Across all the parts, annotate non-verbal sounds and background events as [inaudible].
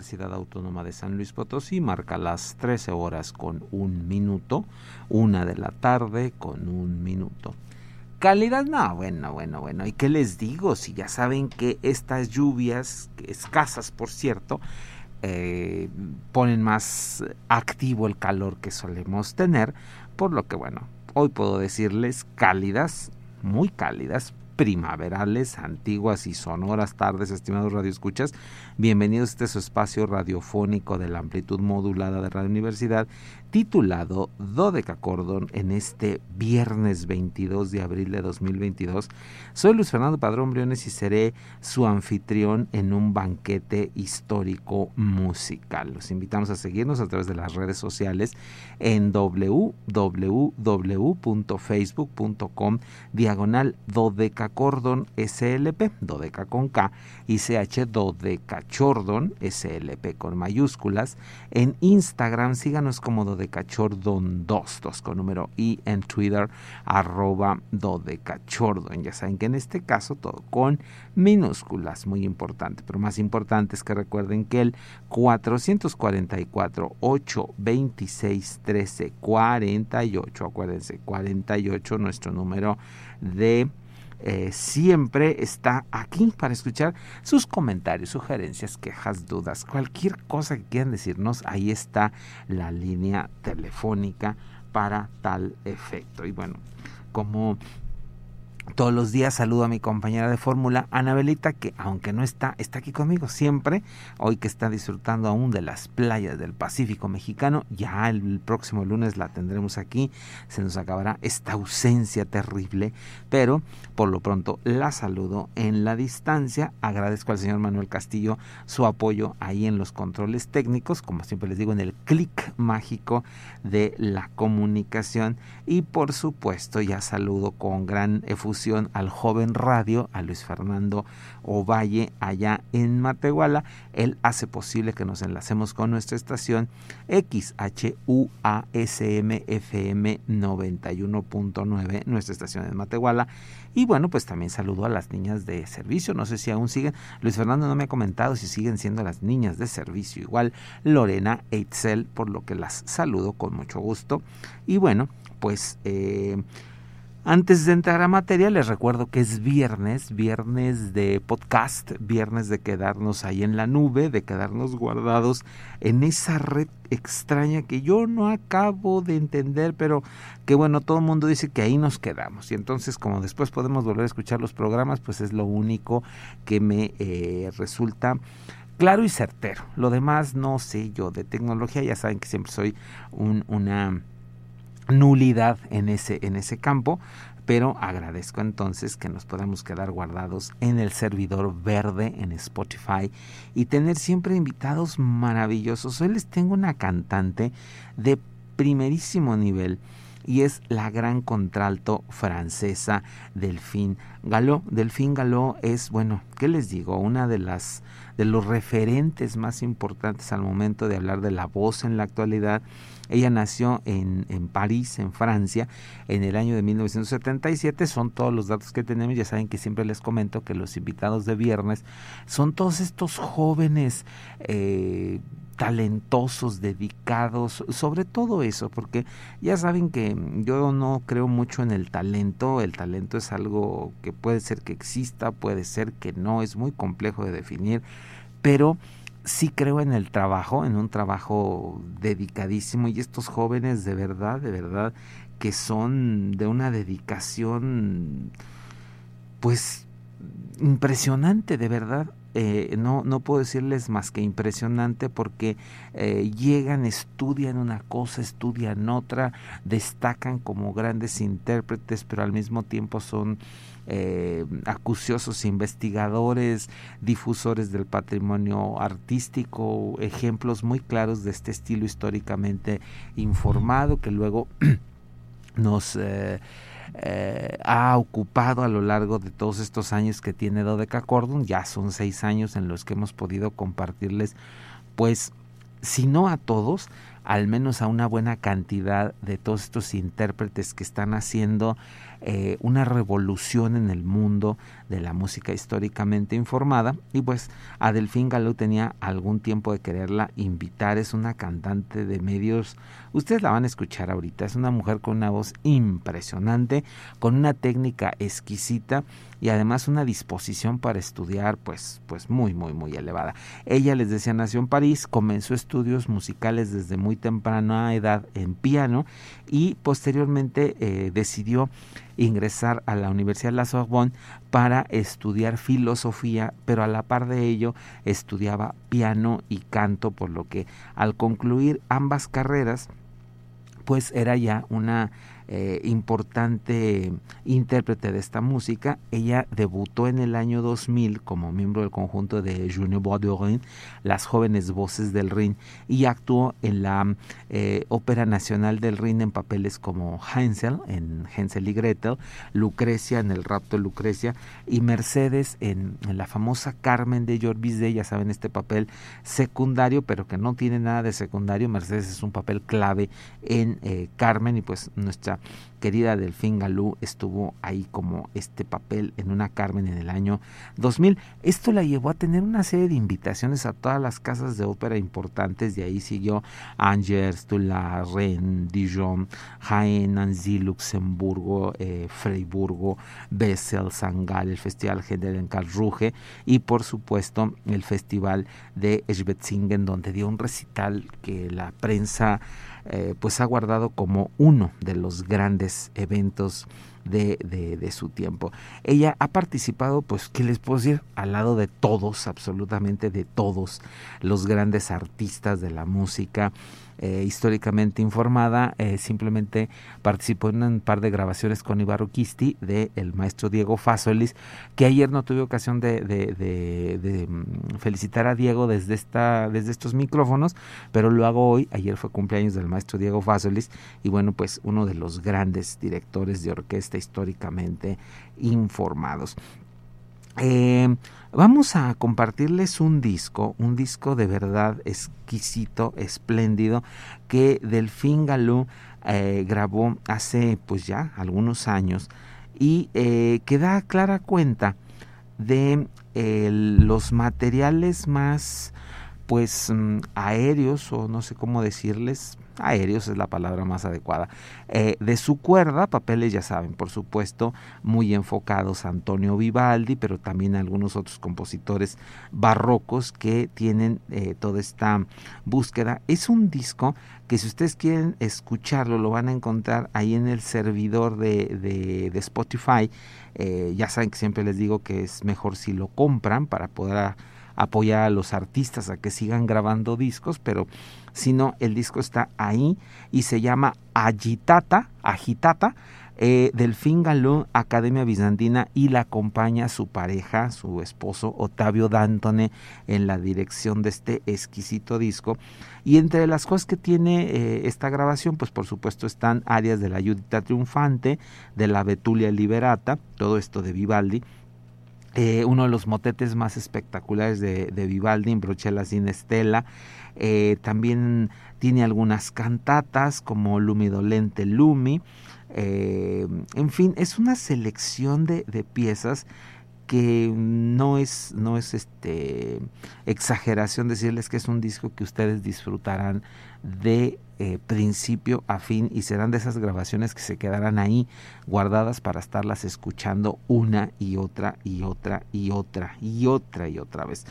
Universidad Autónoma de San Luis Potosí marca las 13 horas con un minuto, una de la tarde con un minuto. Calidad, no, bueno, bueno, bueno. ¿Y qué les digo? Si ya saben que estas lluvias, escasas por cierto, eh, ponen más activo el calor que solemos tener, por lo que bueno, hoy puedo decirles cálidas, muy cálidas, primaverales, antiguas y sonoras tardes, estimados radioescuchas. Bienvenidos a este su espacio radiofónico de la amplitud modulada de Radio Universidad, titulado Dodeca Cordón en este viernes 22 de abril de 2022. Soy Luis Fernando Padrón Briones y seré su anfitrión en un banquete histórico musical. Los invitamos a seguirnos a través de las redes sociales en www.facebook.com diagonal Dodeca Cordon SLP, Dodeca con K, y CH Dodeca Chordon SLP con mayúsculas. En Instagram síganos como Dodecachordon 2, 2 con número y en Twitter arroba Dodecachordon. Ya saben que en este caso todo con minúsculas, muy importante, pero más importante es que recuerden que el 444 826 13 48, acuérdense, 48 nuestro número de eh, siempre está aquí para escuchar sus comentarios, sugerencias, quejas, dudas, cualquier cosa que quieran decirnos, ahí está la línea telefónica para tal efecto. Y bueno, como todos los días saludo a mi compañera de fórmula, Anabelita, que aunque no está, está aquí conmigo siempre. Hoy que está disfrutando aún de las playas del Pacífico mexicano. Ya el próximo lunes la tendremos aquí. Se nos acabará esta ausencia terrible. Pero por lo pronto la saludo en la distancia. Agradezco al señor Manuel Castillo su apoyo ahí en los controles técnicos. Como siempre les digo, en el clic mágico de la comunicación. Y por supuesto, ya saludo con gran efusión al joven radio, a Luis Fernando Ovalle, allá en Matehuala. Él hace posible que nos enlacemos con nuestra estación XHUASMFM 91.9, nuestra estación en Matehuala. Y bueno, pues también saludo a las niñas de servicio. No sé si aún siguen. Luis Fernando no me ha comentado si siguen siendo las niñas de servicio. Igual Lorena Eitzel, por lo que las saludo con mucho gusto. Y bueno, pues... Eh, antes de entrar a materia, les recuerdo que es viernes, viernes de podcast, viernes de quedarnos ahí en la nube, de quedarnos guardados en esa red extraña que yo no acabo de entender, pero que bueno, todo el mundo dice que ahí nos quedamos. Y entonces, como después podemos volver a escuchar los programas, pues es lo único que me eh, resulta claro y certero. Lo demás no sé yo de tecnología, ya saben que siempre soy un, una nulidad en ese, en ese campo, pero agradezco entonces que nos podamos quedar guardados en el servidor verde en Spotify y tener siempre invitados maravillosos. Hoy les tengo una cantante de primerísimo nivel y es la gran contralto francesa Delphine Galó. Delphine Galó es, bueno, ¿qué les digo? Una de las de los referentes más importantes al momento de hablar de la voz en la actualidad ella nació en, en, París, en Francia, en el año de 1977. Son todos los datos que tenemos. Ya saben que siempre les comento que los invitados de viernes son todos estos jóvenes eh, talentosos, dedicados, sobre todo eso, porque ya saben que yo no creo mucho en el talento, el talento es algo que puede ser que exista, puede ser que no, es muy complejo de definir, pero sí creo en el trabajo, en un trabajo dedicadísimo y estos jóvenes de verdad, de verdad, que son de una dedicación pues impresionante, de verdad. Eh, no, no puedo decirles más que impresionante porque eh, llegan, estudian una cosa, estudian otra, destacan como grandes intérpretes, pero al mismo tiempo son eh, acuciosos investigadores, difusores del patrimonio artístico, ejemplos muy claros de este estilo históricamente informado que luego [clears throat] nos... Eh, ha ocupado a lo largo de todos estos años que tiene Dodeca Cordon, ya son seis años en los que hemos podido compartirles, pues, si no a todos, al menos a una buena cantidad de todos estos intérpretes que están haciendo eh, una revolución en el mundo de la música históricamente informada. Y pues a Delfín Galú tenía algún tiempo de quererla invitar, es una cantante de medios, ustedes la van a escuchar ahorita, es una mujer con una voz impresionante, con una técnica exquisita y además una disposición para estudiar pues pues muy muy muy elevada. Ella les decía nació en París, comenzó estudios musicales desde muy temprana edad en piano y posteriormente eh, decidió ingresar a la Universidad de la Sorbonne para estudiar filosofía, pero a la par de ello estudiaba piano y canto, por lo que al concluir ambas carreras, pues era ya una eh, importante intérprete de esta música. Ella debutó en el año 2000 como miembro del conjunto de Junior Bois de Rhin, Las Jóvenes Voces del Rin, y actuó en la eh, Ópera Nacional del Rin en papeles como Hansel en Hansel y Gretel, Lucrecia en El Rapto de Lucrecia y Mercedes en, la famosa Carmen de Bizet, ya saben, este papel secundario, pero que no tiene nada de secundario. Mercedes es un papel clave en eh, Carmen y pues nuestra querida Delfín Galú estuvo ahí como este papel en una Carmen en el año 2000. Esto la llevó a tener una serie de invitaciones a todas las casas de ópera importantes. De ahí siguió Angers, Tula, Rennes, Dijon, Jaén, Annecy, Luxemburgo, eh, Freiburgo, Bessel, Sangal, el Festival General en Karlsruhe y por supuesto el Festival de Schwetzingen donde dio un recital que la prensa eh, pues ha guardado como uno de los grandes eventos de, de, su tiempo. Ella ha participado, pues, ¿qué les puedo decir? Al lado de todos, absolutamente de todos los grandes artistas de la música, eh, históricamente informada, eh, simplemente participó en un par de grabaciones con Ibarro Kisti de el maestro Diego Fasolis, que ayer no tuve ocasión de, de, mm, felicitar a Diego desde, esta, desde estos micrófonos, pero lo hago hoy, ayer fue cumpleaños del maestro Diego Fasolis, y bueno, pues uno de los grandes directores de orquesta históricamente informados. Eh, vamos a compartirles un disco, un disco de verdad exquisito, espléndido, que Delfín Galú eh, grabó hace pues ya algunos años y eh, que da clara cuenta de los materiales más pues mm, aéreos o no sé cómo decirles, aéreos es la palabra más adecuada, eh, de su cuerda, papeles ya saben, por supuesto, muy enfocados a Antonio Vivaldi, pero también a algunos otros compositores barrocos que tienen eh, toda esta búsqueda. Es un disco que si ustedes quieren escucharlo, lo van a encontrar ahí en el servidor de, de, Spotify. Eh, ya saben que siempre les digo que es mejor si lo compran para poder apoyar a los artistas a que sigan grabando discos, pero si no, el disco está ahí y se llama Agitata, Agitata, eh, Delfín Galú, Academia Bizantina, y la acompaña su pareja, su esposo Otavio Dantone, en la dirección de este exquisito disco. Y entre las cosas que tiene eh, esta grabación, pues por supuesto están áreas de la Judita Triunfante, de la Betulia Liberata, todo esto de Vivaldi, eh, uno de los motetes más espectaculares de, Vivaldi, Brochella sin Estela. Eh, también tiene algunas cantatas como Lumi Dolente Lumi. Eh, en fin, es una selección de, de, piezas que no es, no es este, exageración decirles que es un disco que ustedes disfrutarán de eh, principio a fin y serán de esas grabaciones que se quedarán ahí guardadas para estarlas escuchando una y otra y otra y otra y otra y otra vez.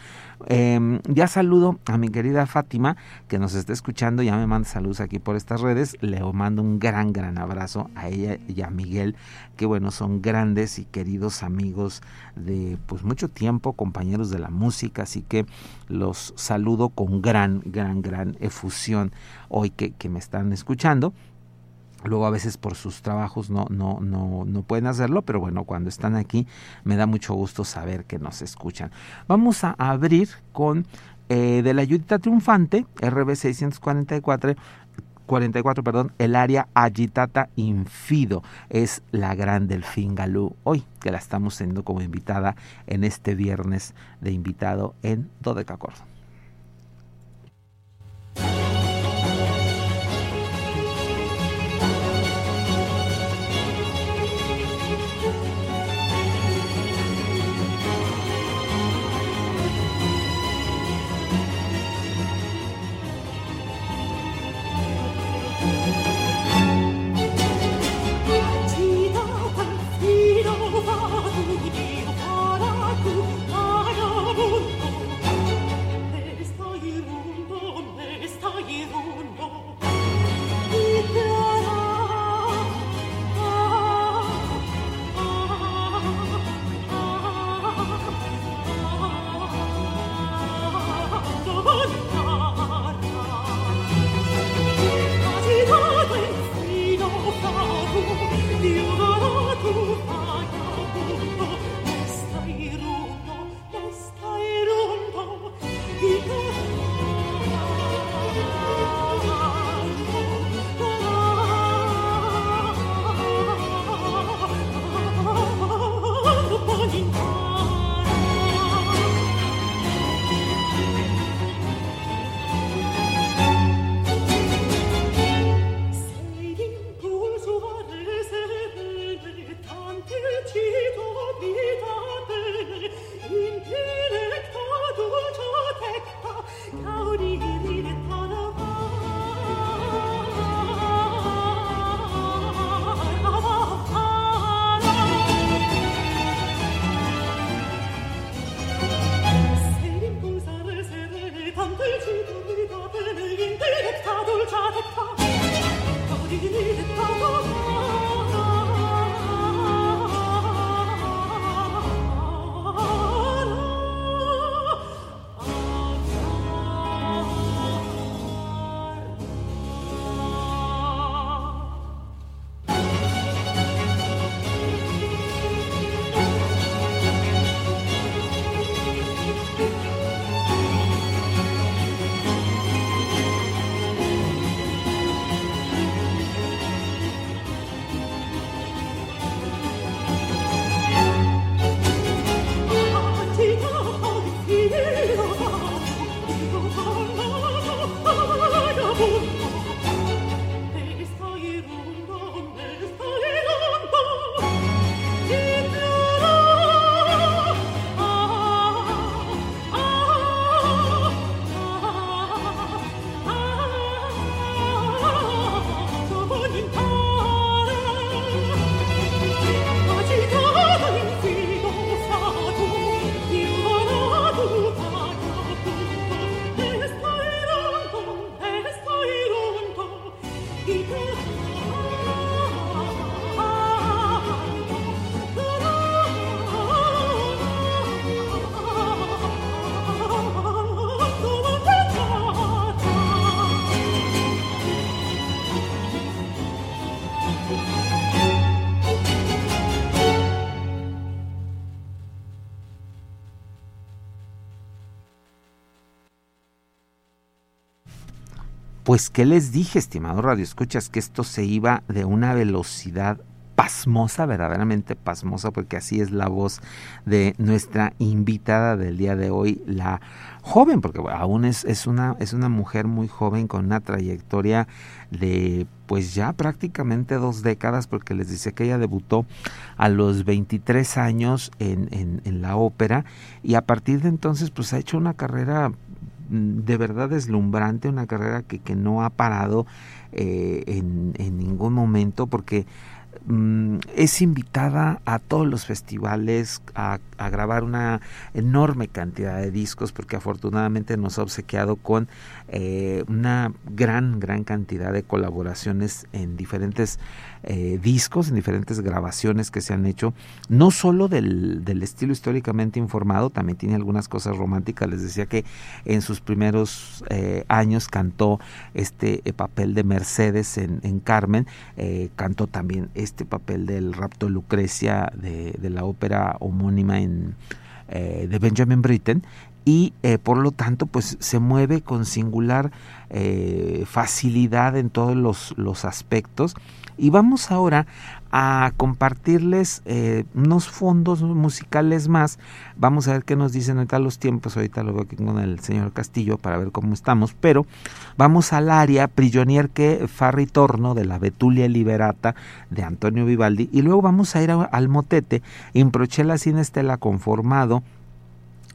Em, ya saludo a mi querida Fátima que nos está escuchando, ya me manda saludos aquí por estas redes, le mando un gran, gran abrazo a ella y a Miguel, que bueno, son grandes y queridos amigos de pues mucho tiempo, compañeros de la música, así que los saludo con gran, gran, gran efusión hoy que, que me están escuchando. Luego a veces por sus trabajos no, no, no, no pueden hacerlo, pero bueno, cuando están aquí me da mucho gusto saber que nos escuchan. Vamos a abrir con eh, de la ayudita triunfante, RB 644, 44, perdón, el área agitata infido es la gran delfín galú hoy que la estamos teniendo como invitada en este viernes de invitado en Dodecacordo. Pues, ¿qué les dije, estimado Radio Escuchas? Que esto se iba de una velocidad pasmosa, verdaderamente pasmosa, porque así es la voz de nuestra invitada del día de hoy, la joven, porque aún es, es, una, es una mujer muy joven con una trayectoria de pues ya prácticamente dos décadas, porque les dice que ella debutó a los 23 años en, en, en la ópera y a partir de entonces pues ha hecho una carrera de verdad deslumbrante, una carrera que, que no ha parado eh, en, en ningún momento porque Mm, es invitada a todos los festivales a, grabar una enorme cantidad de discos porque afortunadamente nos ha obsequiado con eh, una gran, gran cantidad de colaboraciones en diferentes eh, discos, en diferentes grabaciones que se han hecho, no solo del, del, estilo históricamente informado, también tiene algunas cosas románticas. Les decía que en sus primeros eh, años cantó este papel de Mercedes en, en Carmen, cantó también este papel del rapto Lucrecia de, la ópera homónima en, de Benjamin Britten y eh, por lo tanto pues se mueve con singular eh, facilidad en todos los, los, aspectos y vamos ahora a compartirles eh, unos fondos musicales más. Vamos a ver qué nos dicen ahorita los tiempos. Ahorita lo veo aquí con el señor Castillo para ver cómo estamos pero vamos al área prigionier que fa ritorno de la Betulia Liberata de Antonio Vivaldi y luego vamos a ir al motete Improchela sin estela conformado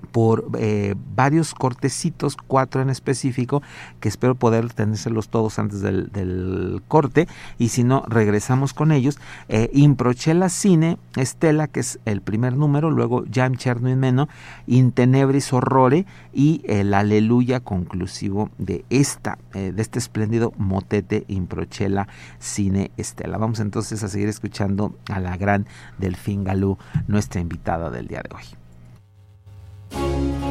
por eh, varios cortecitos, cuatro en específico, que espero poder tenérselos todos antes del, corte, y si no, regresamos con ellos. Eh, Improchela Cine, Estela, que es el primer número, luego Jam Cherno in Meno, Intenebris Horrore y el Aleluya conclusivo de esta, eh, de este espléndido motete Improchela Cine Estela. Vamos entonces a seguir escuchando a la gran Delfín Galú, nuestra invitada del día de hoy. Thank you.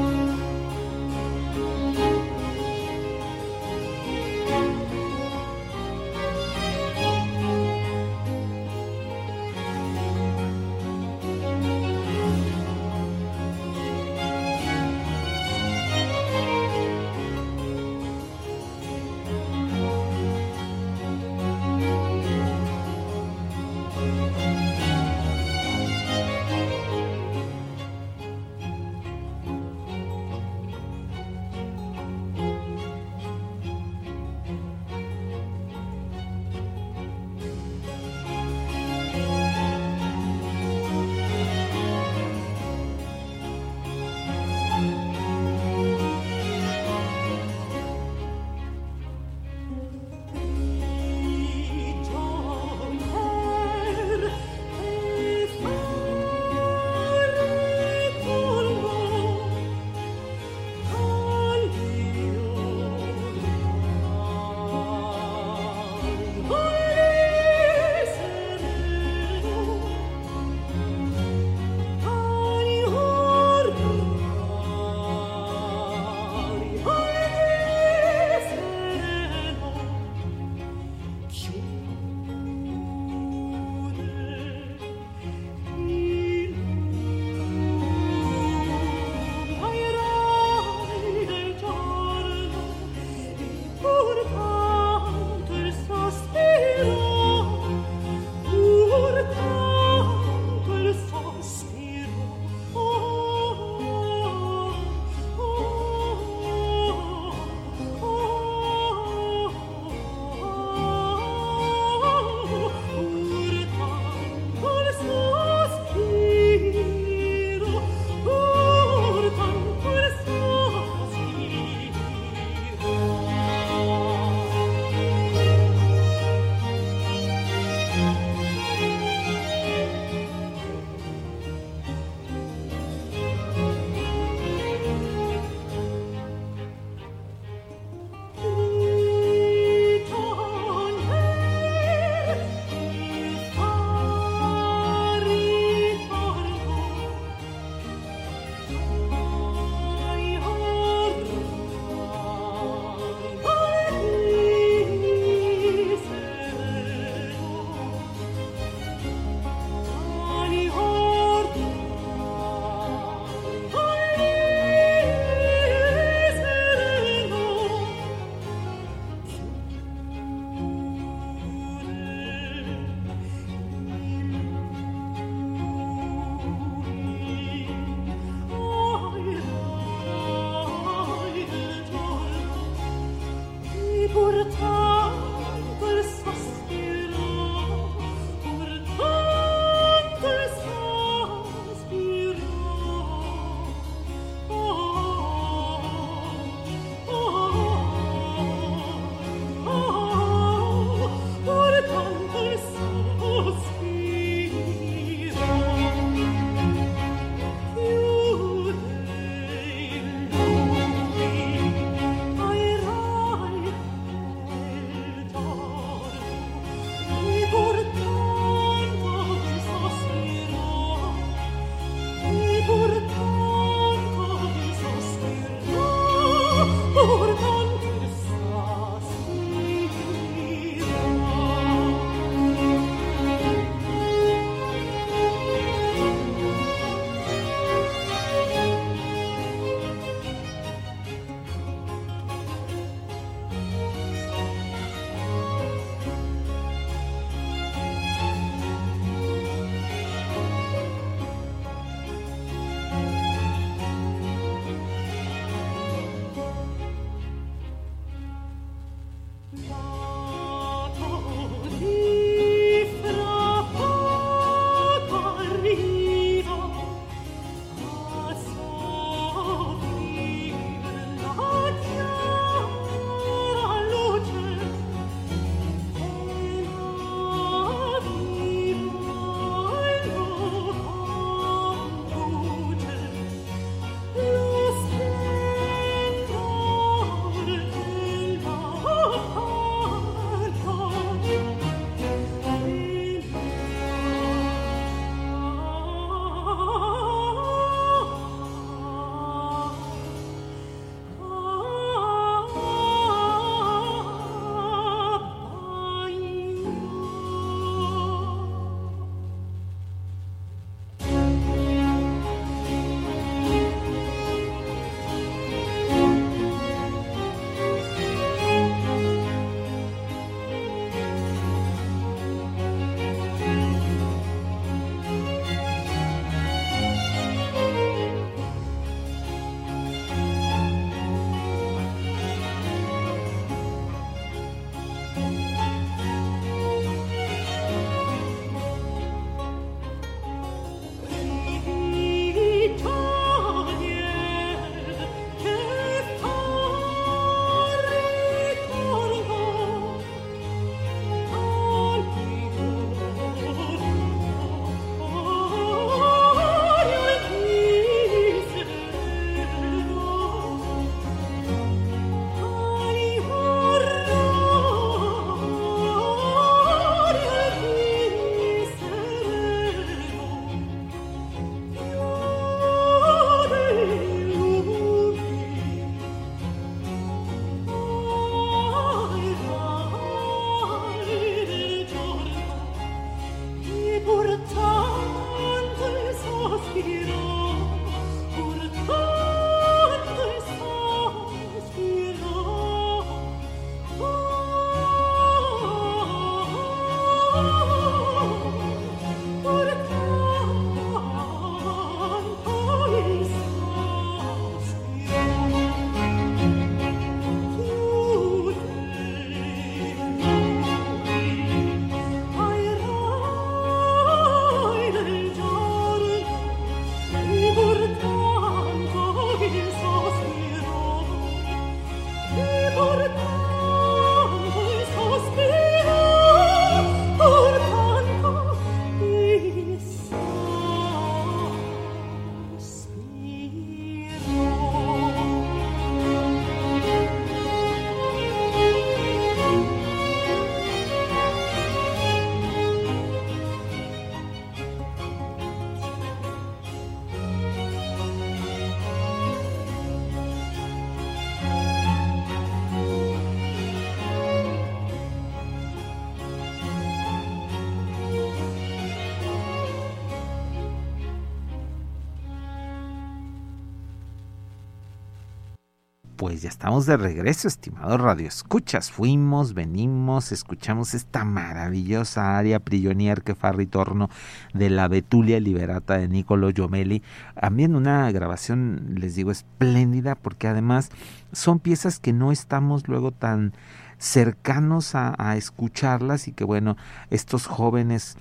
Pues ya estamos de regreso, estimado Radio Escuchas. Fuimos, venimos, escuchamos esta maravillosa aria prionier que fa ritorno de la Betulia Liberata de Niccolo Giomelli. También una grabación, les digo, espléndida porque además son piezas que no estamos luego tan cercanos a, a escucharlas y que bueno, estos jóvenes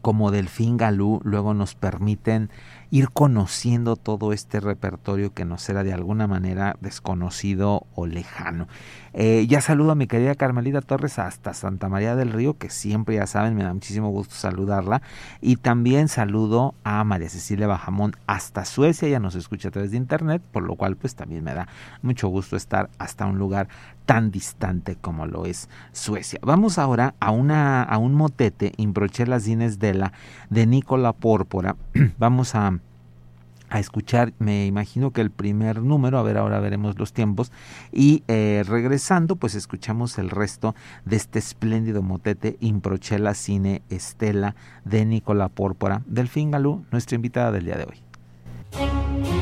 como Delfín Galú luego nos permiten ir conociendo todo este repertorio que nos era de alguna manera desconocido o lejano. Eh, ya saludo a mi querida Carmelita Torres hasta Santa María del Río, que siempre ya saben, me da muchísimo gusto saludarla. Y también saludo a María Cecilia Bajamón hasta Suecia, ya nos escucha a través de internet, por lo cual pues también me da mucho gusto estar hasta un lugar tan distante como lo es Suecia. Vamos ahora a, una, a un motete, Imbrochelas Dines de la de Nicola Pórpora. [clears throat] Vamos a a escuchar, me imagino que el primer número, a ver, ahora veremos los tiempos, y eh, regresando, pues escuchamos el resto de este espléndido motete Improchela Cine Estela de Nicola Pórpora, Delfín Galú, nuestra invitada del día de hoy.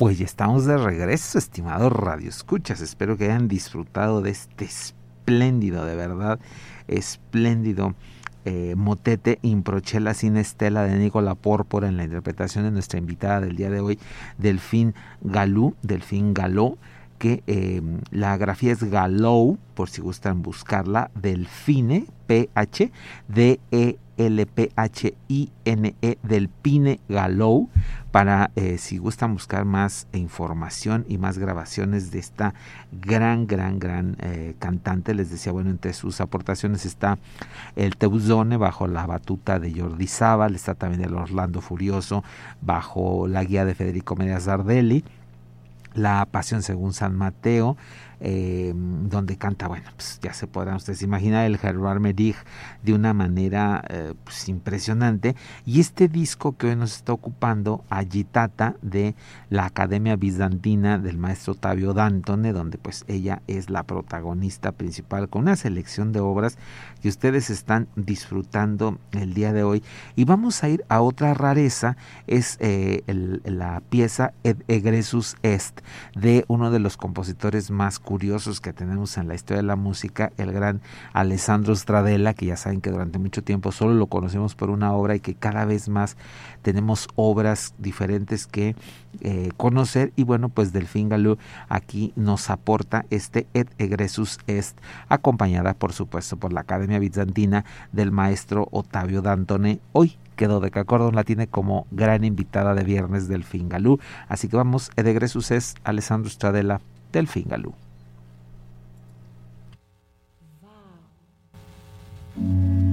Pues ya estamos de regreso, estimados radioescuchas. Espero que hayan disfrutado de este espléndido, de verdad, espléndido eh, motete Improchela sin estela de Nicola Pórpora en la interpretación de nuestra invitada del día de hoy, Delfín Galú, Delfín Galó, que eh, la grafía es Galou, por si gustan buscarla, Delfine, P-H, D-E-L-P-H-I-N-E, Delpine Galou, para eh, si gustan buscar más información y más grabaciones de esta gran, gran, gran eh, cantante. Les decía, bueno, entre sus aportaciones está el Teuzone bajo la batuta de Jordi Zabal, está también el Orlando Furioso bajo la guía de Federico Medias Dardelli, la Pasión según San Mateo, eh, donde canta, bueno, pues ya se podrán ustedes imaginar el Gerard Merich de una manera eh, pues, impresionante. Y este disco que hoy nos está ocupando, Agitata, de la Academia Bizantina del maestro Tavio Dantone, donde pues ella es la protagonista principal, con una selección de obras que ustedes están disfrutando el día de hoy. Y vamos a ir a otra rareza, es eh, la pieza Ed Egresus Est, de uno de los compositores más curiosos que tenemos en la historia de la música, el gran Alessandro Stradella, que ya saben que durante mucho tiempo solo lo conocemos por una obra y que cada vez más tenemos obras diferentes que eh, conocer y bueno pues Delfín Galú aquí nos aporta este Et Egresus Est acompañada por supuesto por la Academia Bizantina del maestro Otavio Dantone. Hoy quedó de Cacordon la tiene como gran invitada de viernes Delfín Galú. Así que vamos Et Egresus Est Alessandro Stradella Delfín Thank you.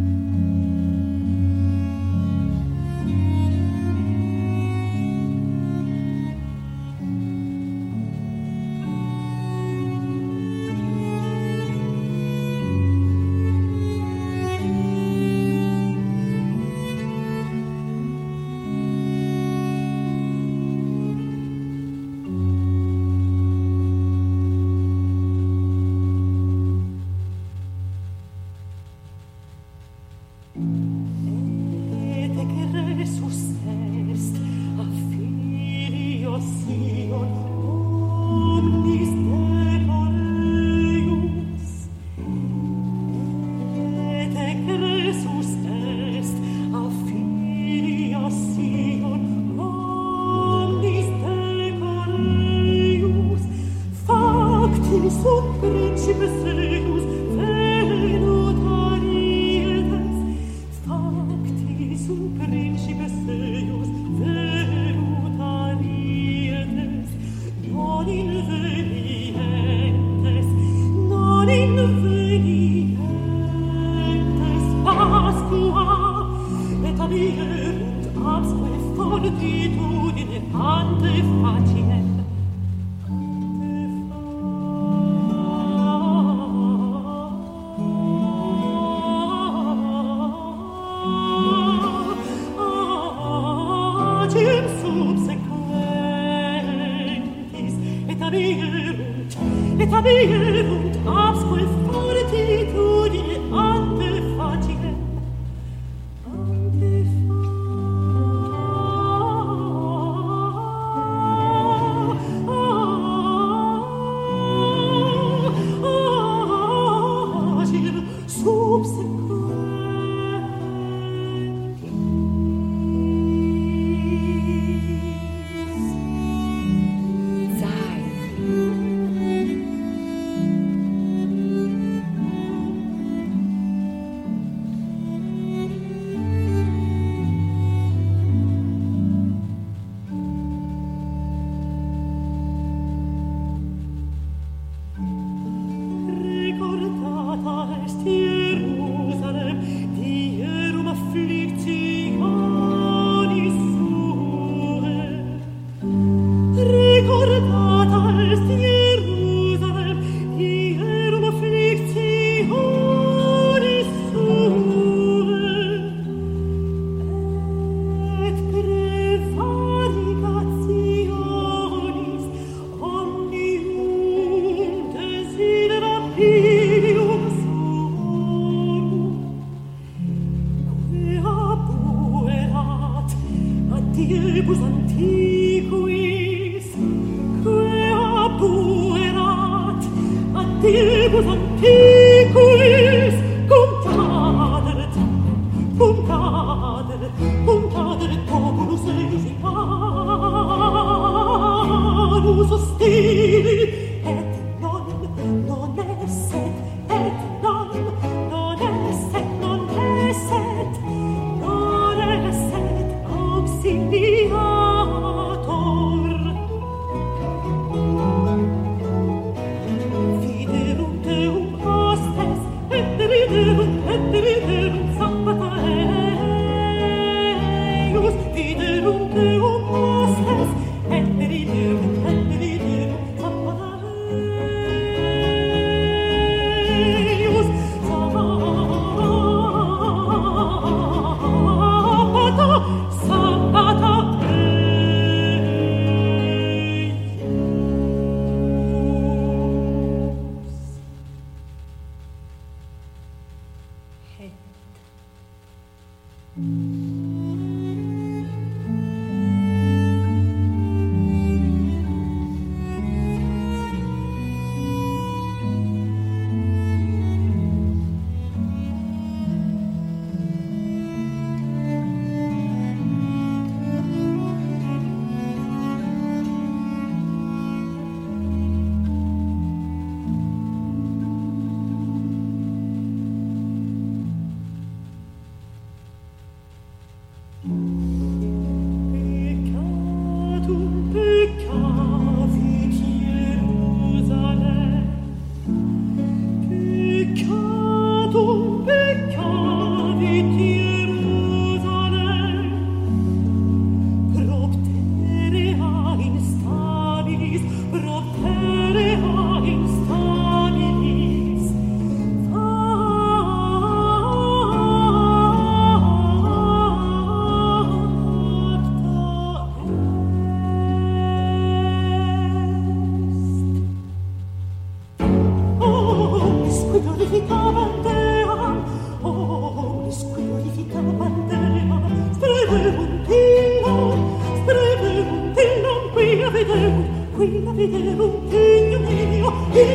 est a filio sion omnis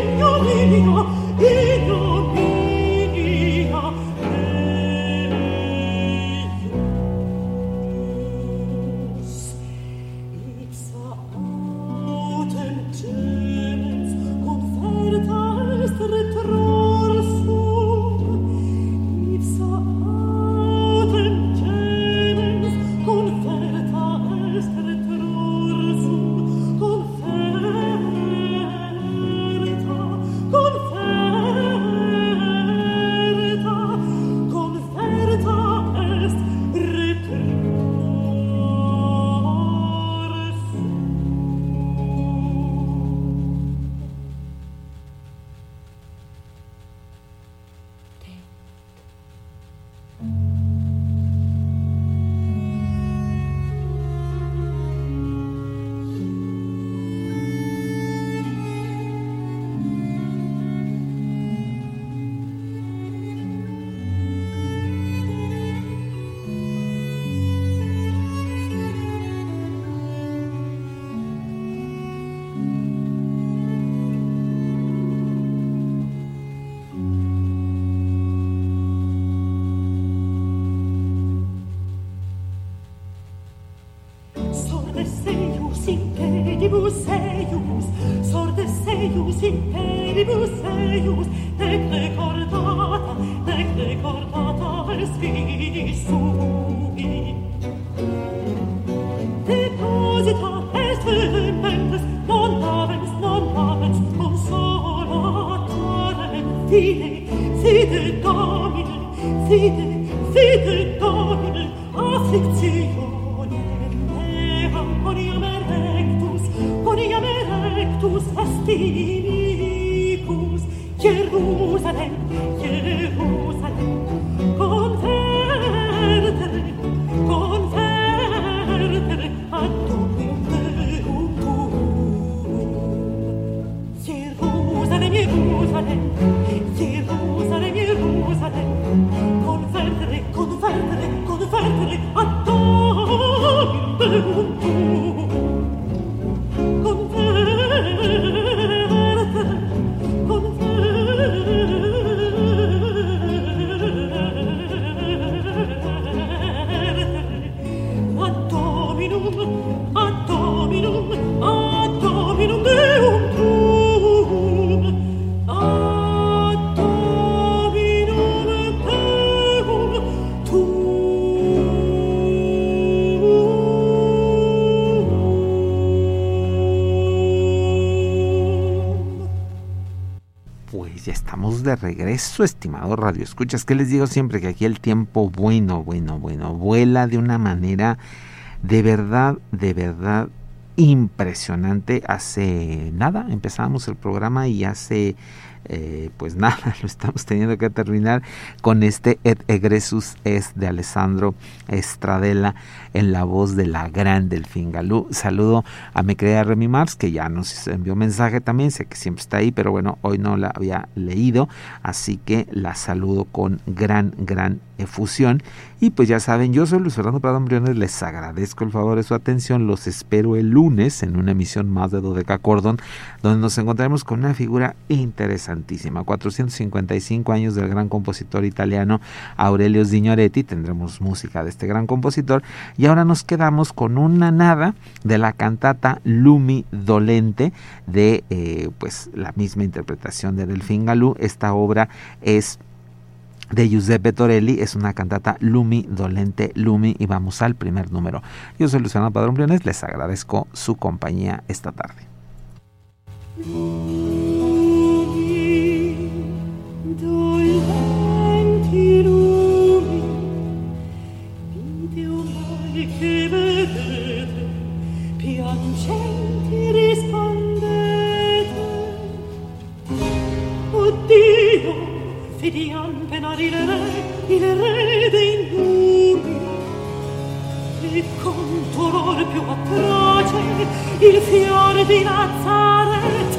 Ignorino, ignorino fide, fide domine, fide, regreso, estimado Radio Escuchas. que les digo siempre? Que aquí el tiempo bueno, bueno, bueno, vuela de una manera de verdad, de verdad impresionante. Hace nada empezamos el programa y hace eh, pues [laughs] nada, lo estamos teniendo que terminar con este Et Egresus es de Alessandro Estradella en la voz de la gran Delfín Galú. Saludo a mi querida Remy Mars, que ya nos envió mensaje también, sé que siempre está ahí, pero bueno, hoy no la había leído, así que la saludo con gran, gran efusión. Y pues ya saben, yo soy Luis Fernando Prado Briones, les agradezco el favor de su atención, los espero el lunes en una emisión más de Dodeca Cordon, donde nos encontraremos con una figura interesantísima, 455 años del gran compositor italiano Aurelio Signoretti, tendremos música de este gran compositor, y ahora nos quedamos con una nada de la cantata Lumi Dolente de eh, pues la misma interpretación de Delfín Galú, esta obra es de Giuseppe Torelli, es una cantata Lumi, Dolente Lumi, y vamos al primer número. Yo soy Luciano Padrón Briones, les agradezco su compañía esta tarde. il re, il re dei muri, il contorore più atroce, il fiore di Nazareth,